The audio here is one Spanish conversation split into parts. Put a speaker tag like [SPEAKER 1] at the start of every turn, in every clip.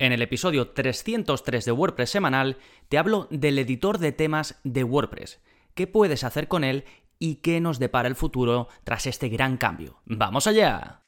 [SPEAKER 1] En el episodio 303 de WordPress semanal te hablo del editor de temas de WordPress, qué puedes hacer con él y qué nos depara el futuro tras este gran cambio. ¡Vamos allá!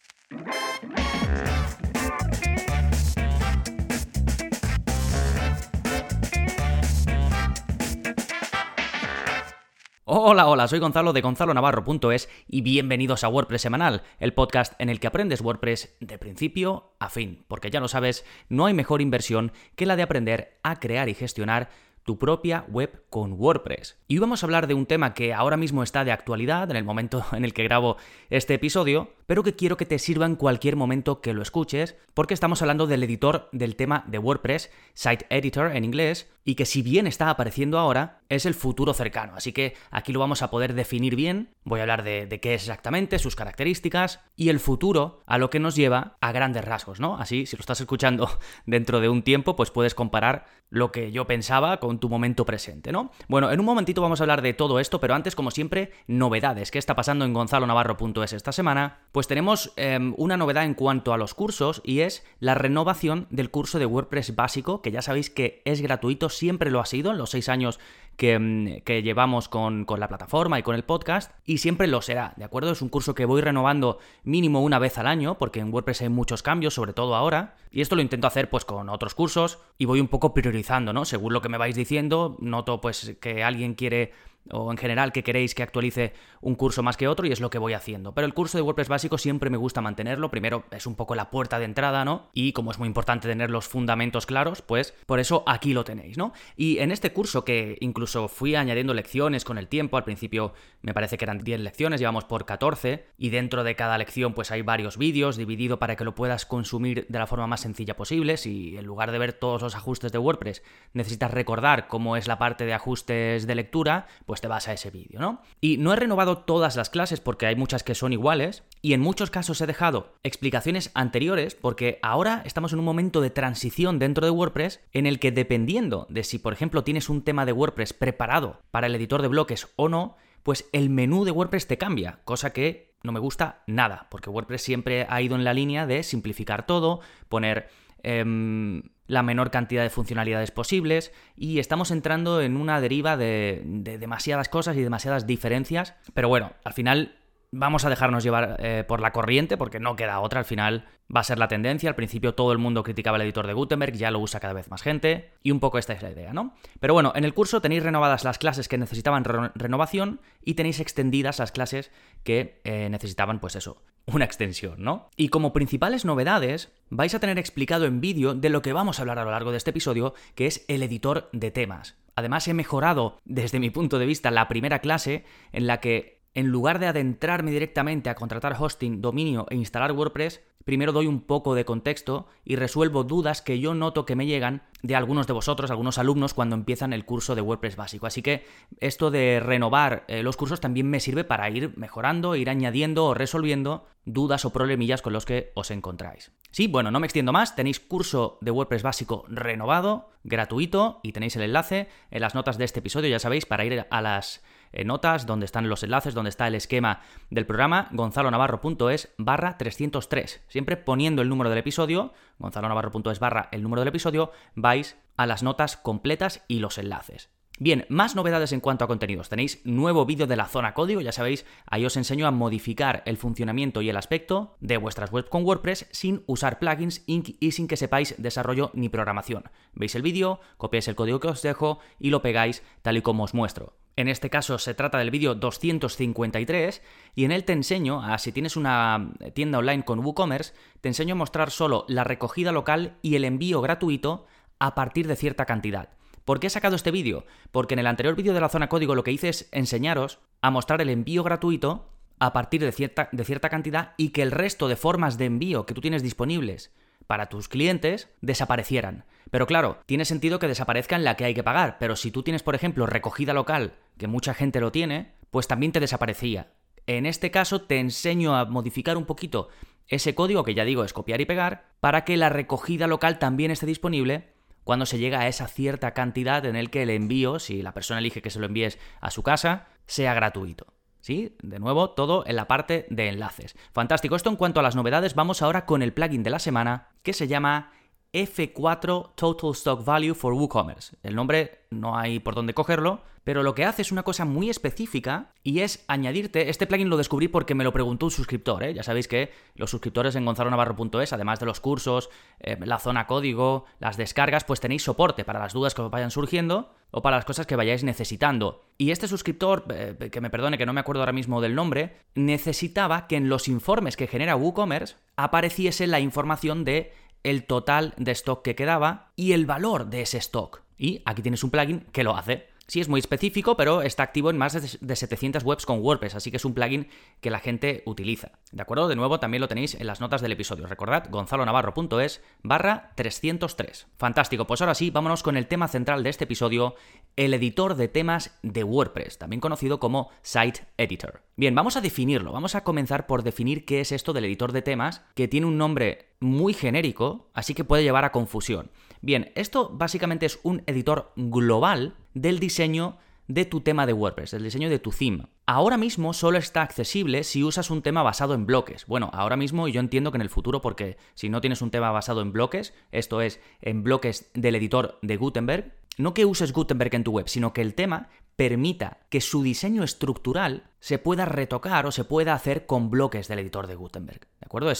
[SPEAKER 1] Hola, hola, soy Gonzalo de gonzalonavarro.es y bienvenidos a WordPress Semanal, el podcast en el que aprendes WordPress de principio a fin, porque ya lo sabes, no hay mejor inversión que la de aprender a crear y gestionar tu propia web con WordPress. Y hoy vamos a hablar de un tema que ahora mismo está de actualidad en el momento en el que grabo este episodio, pero que quiero que te sirva en cualquier momento que lo escuches, porque estamos hablando del editor del tema de WordPress, Site Editor en inglés, y que si bien está apareciendo ahora, es el futuro cercano. Así que aquí lo vamos a poder definir bien. Voy a hablar de, qué es exactamente, sus características y el futuro a lo que nos lleva a grandes rasgos, ¿no? Así, si lo estás escuchando dentro de un tiempo, pues puedes comparar lo que yo pensaba con tu momento presente, ¿no? Bueno, en un momentito vamos a hablar de todo esto, pero antes, como siempre, novedades. ¿Qué está pasando en gonzalonavarro.es esta semana? Pues tenemos em, una novedad en cuanto a los cursos y es la renovación del curso de WordPress básico, que ya sabéis que es gratuito siempre lo ha sido en los seis años Mm, que, llevamos con, con, la plataforma y con el podcast, y siempre lo será, ¿de acuerdo? Es un curso que voy renovando mínimo una vez al año, porque en WordPress hay muchos cambios, sobre todo ahora, y esto lo intento hacer pues con otros cursos, y voy un poco priorizando, ¿no? Según lo que me vais diciendo, noto pues que alguien quiere o en general que queréis que actualice un curso más que otro y es lo que voy haciendo. Pero el curso de WordPress básico siempre me gusta mantenerlo. Primero es un poco la puerta de entrada, ¿no? Y como es muy importante tener los fundamentos claros, pues por eso aquí lo tenéis, ¿no? Y en este curso que incluso fui añadiendo lecciones con el tiempo, al principio me parece que eran 10 lecciones, llevamos por 14 y dentro de cada lección pues hay varios vídeos dividido para que lo puedas consumir de la forma más sencilla posible. Si en lugar de ver todos los ajustes de WordPress necesitas recordar cómo es la parte de ajustes de lectura, pues te vas a ese vídeo, ¿no? Y no he renovado todas las clases porque hay muchas que son iguales y en muchos casos he dejado explicaciones anteriores porque ahora estamos en un momento de transición dentro de WordPress en el que dependiendo de si, por ejemplo, tienes un tema de WordPress preparado para el editor de bloques o no, pues el menú de WordPress te cambia, cosa que no me gusta nada, porque WordPress siempre ha ido en la línea de simplificar todo, poner Em, la menor cantidad de funcionalidades posibles y estamos entrando en una deriva de, demasiadas cosas y demasiadas diferencias. Pero bueno, al final vamos a dejarnos llevar eh, por la corriente porque no queda otra. Al final va a ser la tendencia. Al principio todo el mundo criticaba el editor de Gutenberg, ya lo usa cada vez más gente y un poco esta es la idea, ¿no? Pero bueno, en el curso tenéis renovadas las clases que necesitaban renovación y tenéis extendidas las clases que eh, necesitaban, pues eso, una extensión, ¿no? Y como principales novedades, vais a tener explicado en vídeo de lo que vamos a hablar a lo largo de este episodio, que es el editor de temas. Además he mejorado, desde mi punto de vista, la primera clase en la que en lugar de adentrarme directamente a contratar hosting, dominio e instalar WordPress, primero doy un poco de contexto y resuelvo dudas que yo noto que me llegan de algunos de vosotros, algunos alumnos, cuando empiezan el curso de WordPress básico. Así que esto de renovar eh, los cursos también me sirve para ir mejorando, ir añadiendo o resolviendo dudas o problemillas con los que os encontráis. Sí, bueno, no me extiendo más, tenéis curso de WordPress básico renovado, gratuito, y tenéis el enlace en las notas de este episodio, ya sabéis, para ir a las notas, donde están los enlaces, donde está el esquema del programa, gonzalonavarro.es barra 303. Siempre poniendo el número del episodio, gonzalonavarro.es barra el número del episodio, vais a las notas completas y los enlaces. Bien, más novedades en cuanto a contenidos. Tenéis nuevo vídeo de la zona código, ya sabéis, ahí os enseño a modificar el funcionamiento y el aspecto de vuestras webs con WordPress sin usar plugins y sin que sepáis desarrollo ni programación. Veis el vídeo, copiáis el código que os dejo y lo pegáis tal y como os muestro. En este caso se trata del vídeo 253 y en él te enseño a si tienes una tienda online con WooCommerce, te enseño a mostrar solo la recogida local y el envío gratuito a partir de cierta cantidad. ¿Por qué he sacado este vídeo? Porque en el anterior vídeo de la zona código lo que hice es enseñaros a mostrar el envío gratuito a partir de cierta, de cierta cantidad y que el resto de formas de envío que tú tienes disponibles para tus clientes desaparecieran. Pero claro, tiene sentido que desaparezcan la que hay que pagar, pero si tú tienes, por ejemplo, recogida local, que mucha gente lo tiene, pues también te desaparecía. En este caso te enseño a modificar un poquito ese código que ya digo es copiar y pegar para que la recogida local también esté disponible cuando se llega a esa cierta cantidad en el que el envío, si la persona elige que se lo envíes a su casa, sea gratuito. ¿Sí? De nuevo, todo en la parte de enlaces. Fantástico. Esto en cuanto a las novedades, vamos ahora con el plugin de la semana que se llama F4 Total Stock Value for WooCommerce. El nombre no hay por dónde cogerlo, pero lo que hace es una cosa muy específica y es añadirte, este plugin lo descubrí porque me lo preguntó un suscriptor, ¿eh? ya sabéis que los suscriptores en gonzalonavarro.es, además de los cursos, eh, la zona código, las descargas, pues tenéis soporte para las dudas que os vayan surgiendo o para las cosas que vayáis necesitando. Y este suscriptor, eh, que me perdone que no me acuerdo ahora mismo del nombre, necesitaba que en los informes que genera WooCommerce apareciese la información de el total de stock que quedaba y el valor de ese stock. Y aquí tienes un plugin que lo hace. Sí, es muy específico, pero está activo en más de 700 webs con WordPress, así que es un plugin que la gente utiliza. ¿De acuerdo? De nuevo, también lo tenéis en las notas del episodio. Recordad, gonzalonavarro.es barra 303. Fantástico, pues ahora sí, vámonos con el tema central de este episodio, el editor de temas de WordPress, también conocido como Site Editor. Bien, vamos a definirlo. Vamos a comenzar por definir qué es esto del editor de temas, que tiene un nombre muy genérico, así que puede llevar a confusión. Bien, esto básicamente es un editor global del diseño de tu tema de WordPress, del diseño de tu theme. Ahora mismo solo está accesible si usas un tema basado en bloques. Bueno, ahora mismo yo entiendo que en el futuro, porque si no tienes un tema basado en bloques, esto es, en bloques del editor de Gutenberg, no que uses Gutenberg en tu web, sino que el tema permita que su diseño estructural se pueda retocar o se pueda hacer con bloques del editor de Gutenberg. ¿De acuerdo?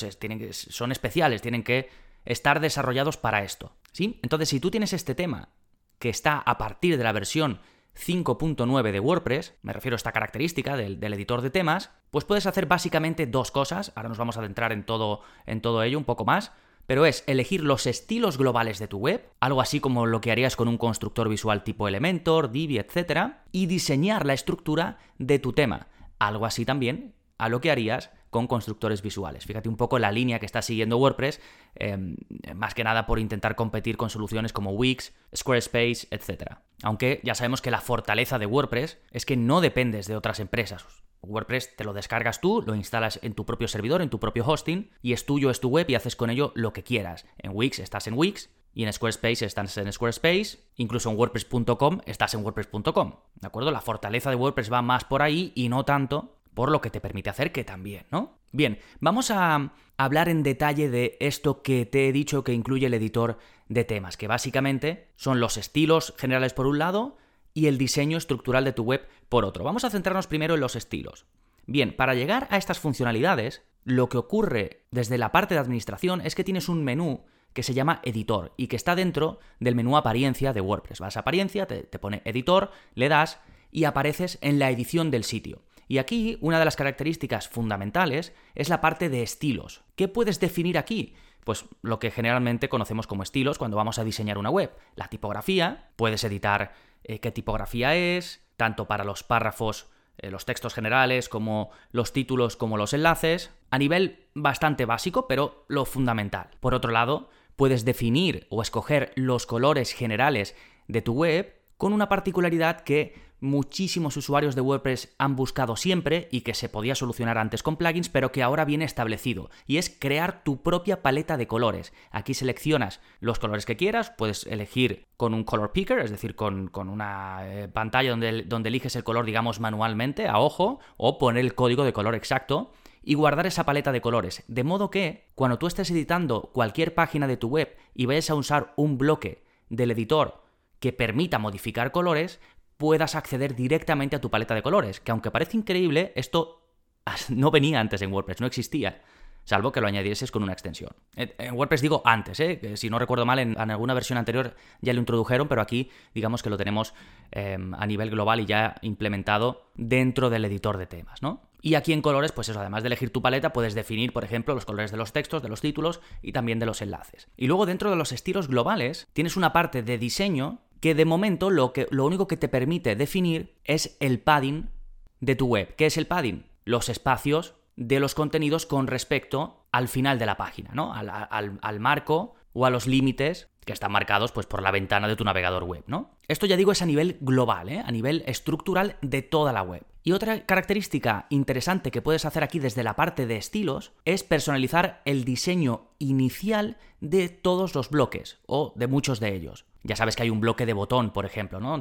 [SPEAKER 1] Son especiales, tienen que estar desarrollados para esto. ¿Sí? Entonces, si tú tienes este tema que está a partir de la versión 5.9 de WordPress, me refiero a esta característica del, editor de temas, pues puedes hacer básicamente dos cosas. Ahora nos vamos a adentrar en todo, en todo ello un poco más pero es elegir los estilos globales de tu web, algo así como lo que harías con un constructor visual tipo Elementor, Divi, etc., y diseñar la estructura de tu tema, algo así también a lo que harías con constructores visuales. Fíjate un poco la línea que está siguiendo WordPress, em, más que nada por intentar competir con soluciones como Wix, Squarespace, etc. Aunque ya sabemos que la fortaleza de WordPress es que no dependes de otras empresas. WordPress te lo descargas tú, lo instalas en tu propio servidor, en tu propio hosting, y es tuyo, es tu web y haces con ello lo que quieras. En Wix estás en Wix, y en Squarespace estás en Squarespace, incluso en WordPress.com estás en WordPress.com. ¿De acuerdo? La fortaleza de WordPress va más por ahí y no tanto por lo que te permite hacer que también, ¿no? Bien, vamos a hablar en detalle de esto que te he dicho que incluye el editor de temas, que básicamente son los estilos generales por un lado y el diseño estructural de tu web por otro. Vamos a centrarnos primero en los estilos. Bien, para llegar a estas funcionalidades, lo que ocurre desde la parte de administración es que tienes un menú que se llama editor y que está dentro del menú apariencia de WordPress. Vas a apariencia, te, te pone editor, le das y apareces en la edición del sitio. Y aquí una de las características fundamentales es la parte de estilos. ¿Qué puedes definir aquí? Pues lo que generalmente conocemos como estilos cuando vamos a diseñar una web. La tipografía, puedes editar eh, qué tipografía es, tanto para los párrafos, eh, los textos generales, como los títulos, como los enlaces, a nivel bastante básico, pero lo fundamental. Por otro lado, puedes definir o escoger los colores generales de tu web con una particularidad que muchísimos usuarios de WordPress han buscado siempre y que se podía solucionar antes con plugins, pero que ahora viene establecido, y es crear tu propia paleta de colores. Aquí seleccionas los colores que quieras, puedes elegir con un color picker, es decir, con, una eh, pantalla donde, donde eliges el color, digamos, manualmente, a ojo, o poner el código de color exacto y guardar esa paleta de colores. De modo que, cuando tú estés editando cualquier página de tu web y vayas a usar un bloque del editor que permita modificar colores, puedas acceder directamente a tu paleta de colores, que aunque parece increíble, esto no venía antes en WordPress, no existía. Salvo que lo añadieses con una extensión. En WordPress digo antes, ¿eh? si no recuerdo mal, en, alguna versión anterior ya lo introdujeron, pero aquí digamos que lo tenemos em, a nivel global y ya implementado dentro del editor de temas, ¿no? Y aquí en colores, pues eso, además de elegir tu paleta, puedes definir, por ejemplo, los colores de los textos, de los títulos y también de los enlaces. Y luego dentro de los estilos globales, tienes una parte de diseño que de momento lo, que, lo único que te permite definir es el padding de tu web. ¿Qué es el padding? Los espacios de los contenidos con respecto al final de la página, ¿no? Al, al marco o a los límites que están marcados pues, por la ventana de tu navegador web, ¿no? Esto ya digo es a nivel global, ¿eh? a nivel estructural de toda la web. Y otra característica interesante que puedes hacer aquí desde la parte de estilos es personalizar el diseño inicial de todos los bloques o de muchos de ellos. Ya sabes que hay un bloque de botón, por ejemplo, ¿no?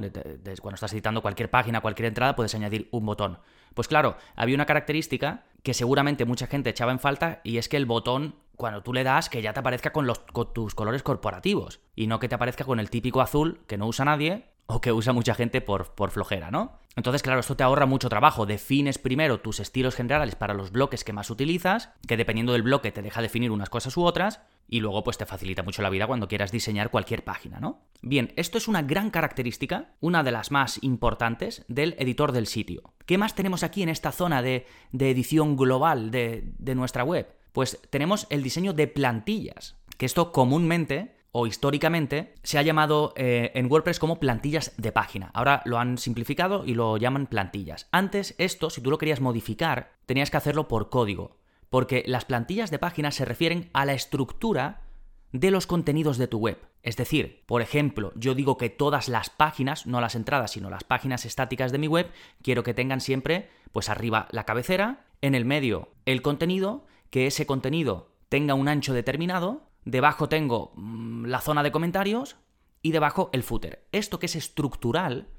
[SPEAKER 1] cuando estás editando cualquier página, cualquier entrada, puedes añadir un botón. Pues claro, había una característica que seguramente mucha gente echaba en falta y es que el botón cuando tú le das que ya te aparezca con, con tus colores corporativos y no que te aparezca con el típico azul que no usa nadie o que usa mucha gente por, por, flojera, ¿no? Entonces, claro, esto te ahorra mucho trabajo. Defines primero tus estilos generales para los bloques que más utilizas, que dependiendo del bloque te deja definir unas cosas u otras, y luego pues te facilita mucho la vida cuando quieras diseñar cualquier página, ¿no? Bien, esto es una gran característica, una de las más importantes del editor del sitio. ¿Qué más tenemos aquí en esta zona de, de edición global de, de nuestra web? Pues tenemos el diseño de plantillas, que esto comúnmente o históricamente se ha llamado eh, en WordPress como plantillas de página. Ahora lo han simplificado y lo llaman plantillas. Antes esto, si tú lo querías modificar, tenías que hacerlo por código, porque las plantillas de página se refieren a la estructura de los contenidos de tu web. Es decir, por ejemplo, yo digo que todas las páginas, no las entradas, sino las páginas estáticas de mi web, quiero que tengan siempre, pues arriba la cabecera, en el medio el contenido, que ese contenido tenga un ancho determinado, debajo tengo mm, la zona de comentarios y debajo el footer. Esto que es estructural,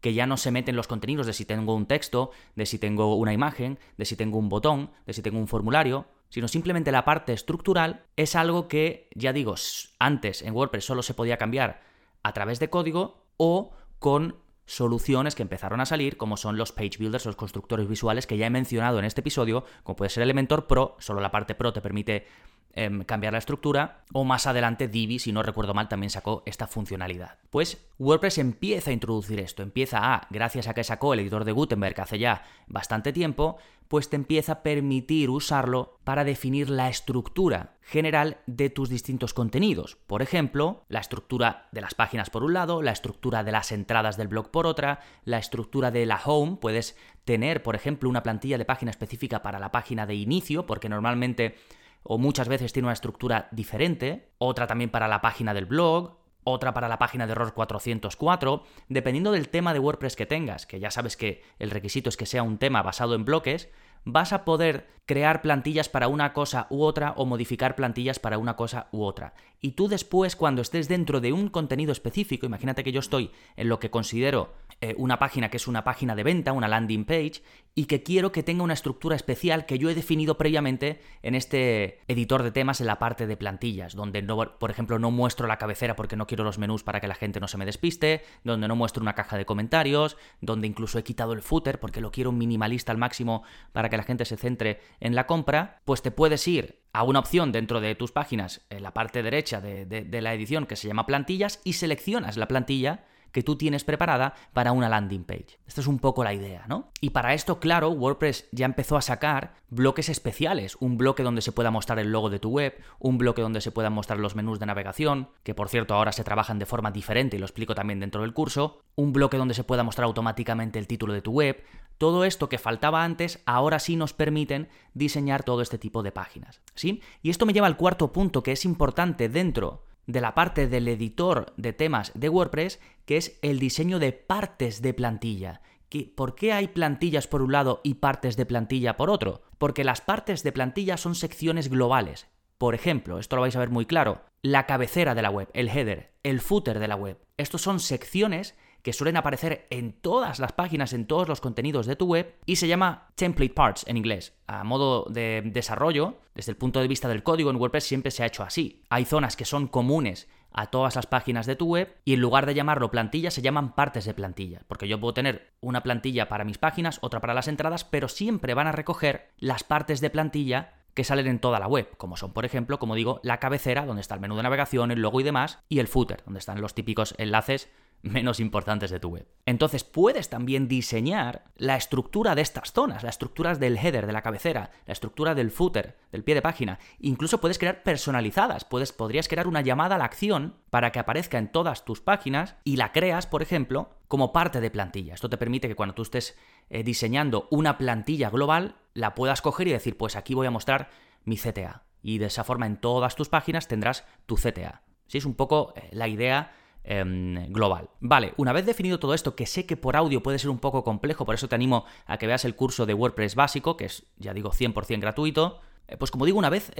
[SPEAKER 1] que ya no se mete en los contenidos de si tengo un texto, de si tengo una imagen, de si tengo un botón, de si tengo un formulario, sino simplemente la parte estructural es algo que, ya digo, antes en WordPress solo se podía cambiar a través de código o con soluciones que empezaron a salir, como son los page builders, los constructores visuales que ya he mencionado en este episodio, como puede ser Elementor Pro, solo la parte Pro te permite Em, cambiar la estructura, o más adelante Divi, si no recuerdo mal, también sacó esta funcionalidad. Pues WordPress empieza a introducir esto, empieza a, gracias a que sacó el editor de Gutenberg hace ya bastante tiempo, pues te empieza a permitir usarlo para definir la estructura general de tus distintos contenidos. Por ejemplo, la estructura de las páginas por un lado, la estructura de las entradas del blog por otra, la estructura de la home, puedes tener, por ejemplo, una plantilla de página específica para la página de inicio, porque normalmente o muchas veces tiene una estructura diferente, otra también para la página del blog, otra para la página de error 404, dependiendo del tema de WordPress que tengas, que ya sabes que el requisito es que sea un tema basado en bloques, vas a poder crear plantillas para una cosa u otra o modificar plantillas para una cosa u otra. Y tú después, cuando estés dentro de un contenido específico, imagínate que yo estoy en lo que considero eh, una página que es una página de venta, una landing page, y que quiero que tenga una estructura especial que yo he definido previamente en este editor de temas en la parte de plantillas, donde, no, por ejemplo, no muestro la cabecera porque no quiero los menús para que la gente no se me despiste, donde no muestro una caja de comentarios, donde incluso he quitado el footer porque lo quiero minimalista al máximo para que la gente se centre en la compra, pues te puedes ir a una opción dentro de tus páginas, en la parte derecha de la edición que se llama plantillas, y seleccionas la plantilla que tú tienes preparada para una landing page. Esta es un poco la idea, ¿no? Y para esto, claro, WordPress ya empezó a sacar bloques especiales, un bloque donde se pueda mostrar el logo de tu web, un bloque donde se puedan mostrar los menús de navegación, que por cierto ahora se trabajan de forma diferente y lo explico también dentro del curso, un bloque donde se pueda mostrar automáticamente el título de tu web, todo esto que faltaba antes, ahora sí nos permiten diseñar todo este tipo de páginas. ¿Sí? Y esto me lleva al cuarto punto que es importante dentro de la parte del editor de temas de WordPress, que es el diseño de partes de plantilla. ¿Por qué hay plantillas por un lado y partes de plantilla por otro? Porque las partes de plantilla son secciones globales. Por ejemplo, esto lo vais a ver muy claro, la cabecera de la web, el header, el footer de la web. Estos son secciones que suelen aparecer en todas las páginas, en todos los contenidos de tu web, y se llama template parts en inglés. A modo de desarrollo, desde el punto de vista del código en WordPress siempre se ha hecho así. Hay zonas que son comunes a todas las páginas de tu web y en lugar de llamarlo plantilla se llaman partes de plantilla, porque yo puedo tener una plantilla para mis páginas, otra para las entradas, pero siempre van a recoger las partes de plantilla que salen en toda la web, como son, por ejemplo, como digo, la cabecera, donde está el menú de navegación, el logo y demás, y el footer, donde están los típicos enlaces menos importantes de tu web. Entonces puedes también diseñar la estructura de estas zonas, las estructuras del header, de la cabecera, la estructura del footer, del pie de página. Incluso puedes crear personalizadas, puedes, podrías crear una llamada a la acción para que aparezca en todas tus páginas y la creas, por ejemplo, como parte de plantilla. Esto te permite que cuando tú estés eh, diseñando una plantilla global, la puedas coger y decir, pues aquí voy a mostrar mi CTA. Y de esa forma en todas tus páginas tendrás tu CTA. Sí, es un poco eh, la idea Em, global. Vale, una vez definido todo esto, que sé que por audio puede ser un poco complejo, por eso te animo a que veas el curso de WordPress básico, que es, ya digo, 100% gratuito. Eh, pues como digo, una vez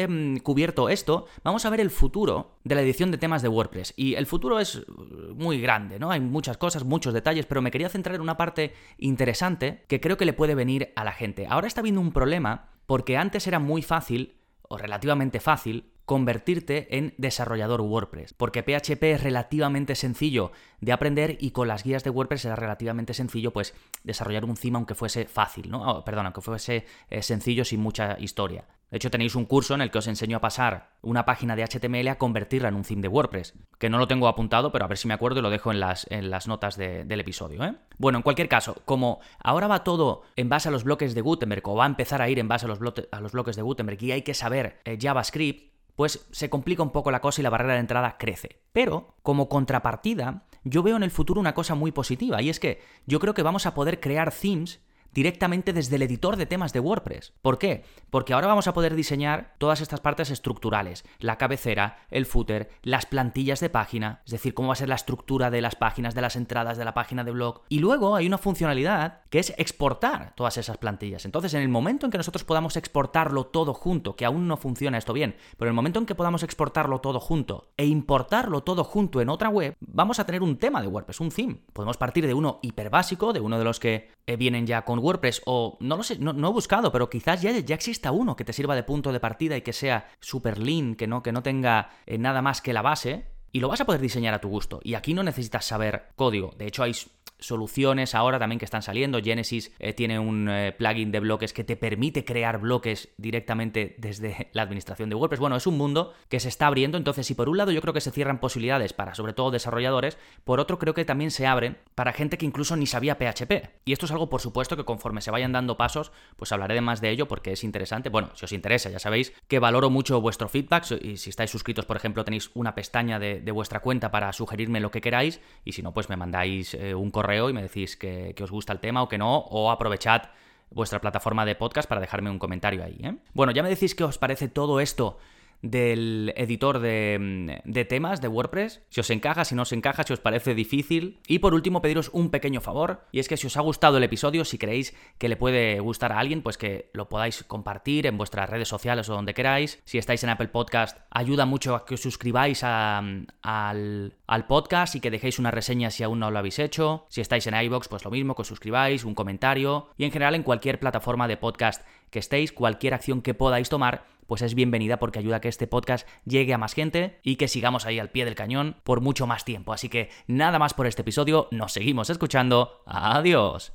[SPEAKER 1] cubierto esto, vamos a ver el futuro de la edición de temas de WordPress. Y el futuro es uh, muy grande, ¿no? Hay muchas cosas, muchos detalles, pero me quería centrar en una parte interesante que creo que le puede venir a la gente. Ahora está habiendo un problema porque antes era muy fácil o relativamente fácil convertirte en desarrollador WordPress, porque PHP es relativamente sencillo de aprender y con las guías de WordPress era relativamente sencillo pues desarrollar un theme aunque fuese fácil, ¿no? Oh, perdón, aunque fuese eh, sencillo sin mucha historia. De hecho, tenéis un curso en el que os enseño a pasar una página de HTML a convertirla en un theme de WordPress, que no lo tengo apuntado, pero a ver si me acuerdo y lo dejo en las, en las notas del episodio. ¿eh? Bueno, en cualquier caso, como ahora va todo en base a los bloques de Gutenberg, o va a empezar a ir en base a los, a los bloques de Gutenberg, y hay que saber eh, JavaScript, pues se complica un poco la cosa y la barrera de entrada crece. Pero, como contrapartida, yo veo en el futuro una cosa muy positiva, y es que yo creo que vamos a poder crear themes directamente desde el editor de temas de WordPress. ¿Por qué? Porque ahora vamos a poder diseñar todas estas partes estructurales, la cabecera, el footer, las plantillas de página, es decir, cómo va a ser la estructura de las páginas, de las entradas de la página de blog. Y luego hay una funcionalidad que es exportar todas esas plantillas. Entonces, en el momento en que nosotros podamos exportarlo todo junto, que aún no funciona esto bien, pero en el momento en que podamos exportarlo todo junto e importarlo todo junto en otra web, vamos a tener un tema de WordPress, un theme. Podemos partir de uno hiper básico, de uno de los que eh, vienen ya con WordPress o no lo sé, no, he buscado, pero quizás ya, ya exista uno que te sirva de punto de partida y que sea super lean, que no, que no tenga eh, nada más que la base. Y lo vas a poder diseñar a tu gusto. Y aquí no necesitas saber código. De hecho, hay soluciones ahora también que están saliendo. Genesis eh, tiene un eh, plugin de bloques que te permite crear bloques directamente desde la administración de WordPress. Bueno, es un mundo que se está abriendo, entonces si por un lado yo creo que se cierran posibilidades para sobre todo desarrolladores, por otro creo que también se abren para gente que incluso ni sabía PHP. Y esto es algo por supuesto que conforme se vayan dando pasos, pues hablaré de más de ello porque es interesante. Bueno, si os interesa, ya sabéis que valoro mucho vuestro feedback y si estáis suscritos, por ejemplo, tenéis una pestaña de, vuestra cuenta para sugerirme lo que queráis y si no, pues me mandáis eh, un correo y me decís que, os gusta el tema o que no, o aprovechad vuestra plataforma de podcast para dejarme un comentario ahí. ¿eh? Bueno, ya me decís qué os parece todo esto del editor de, de, temas de WordPress, si os encaja, si no os encaja, si os parece difícil. Y por último, pediros un pequeño favor, y es que si os ha gustado el episodio, si creéis que le puede gustar a alguien, pues que lo podáis compartir en vuestras redes sociales o donde queráis. Si estáis en Apple Podcast, ayuda mucho a que os suscribáis al, al, podcast y que dejéis una reseña si aún no lo habéis hecho. Si estáis en iBox, pues lo mismo, que os suscribáis, un comentario. Y en general en cualquier plataforma de podcast que estéis, cualquier acción que podáis tomar pues es bienvenida porque ayuda a que este podcast llegue a más gente y que sigamos ahí al pie del cañón por mucho más tiempo. Así que nada más por este episodio, nos seguimos escuchando. Adiós.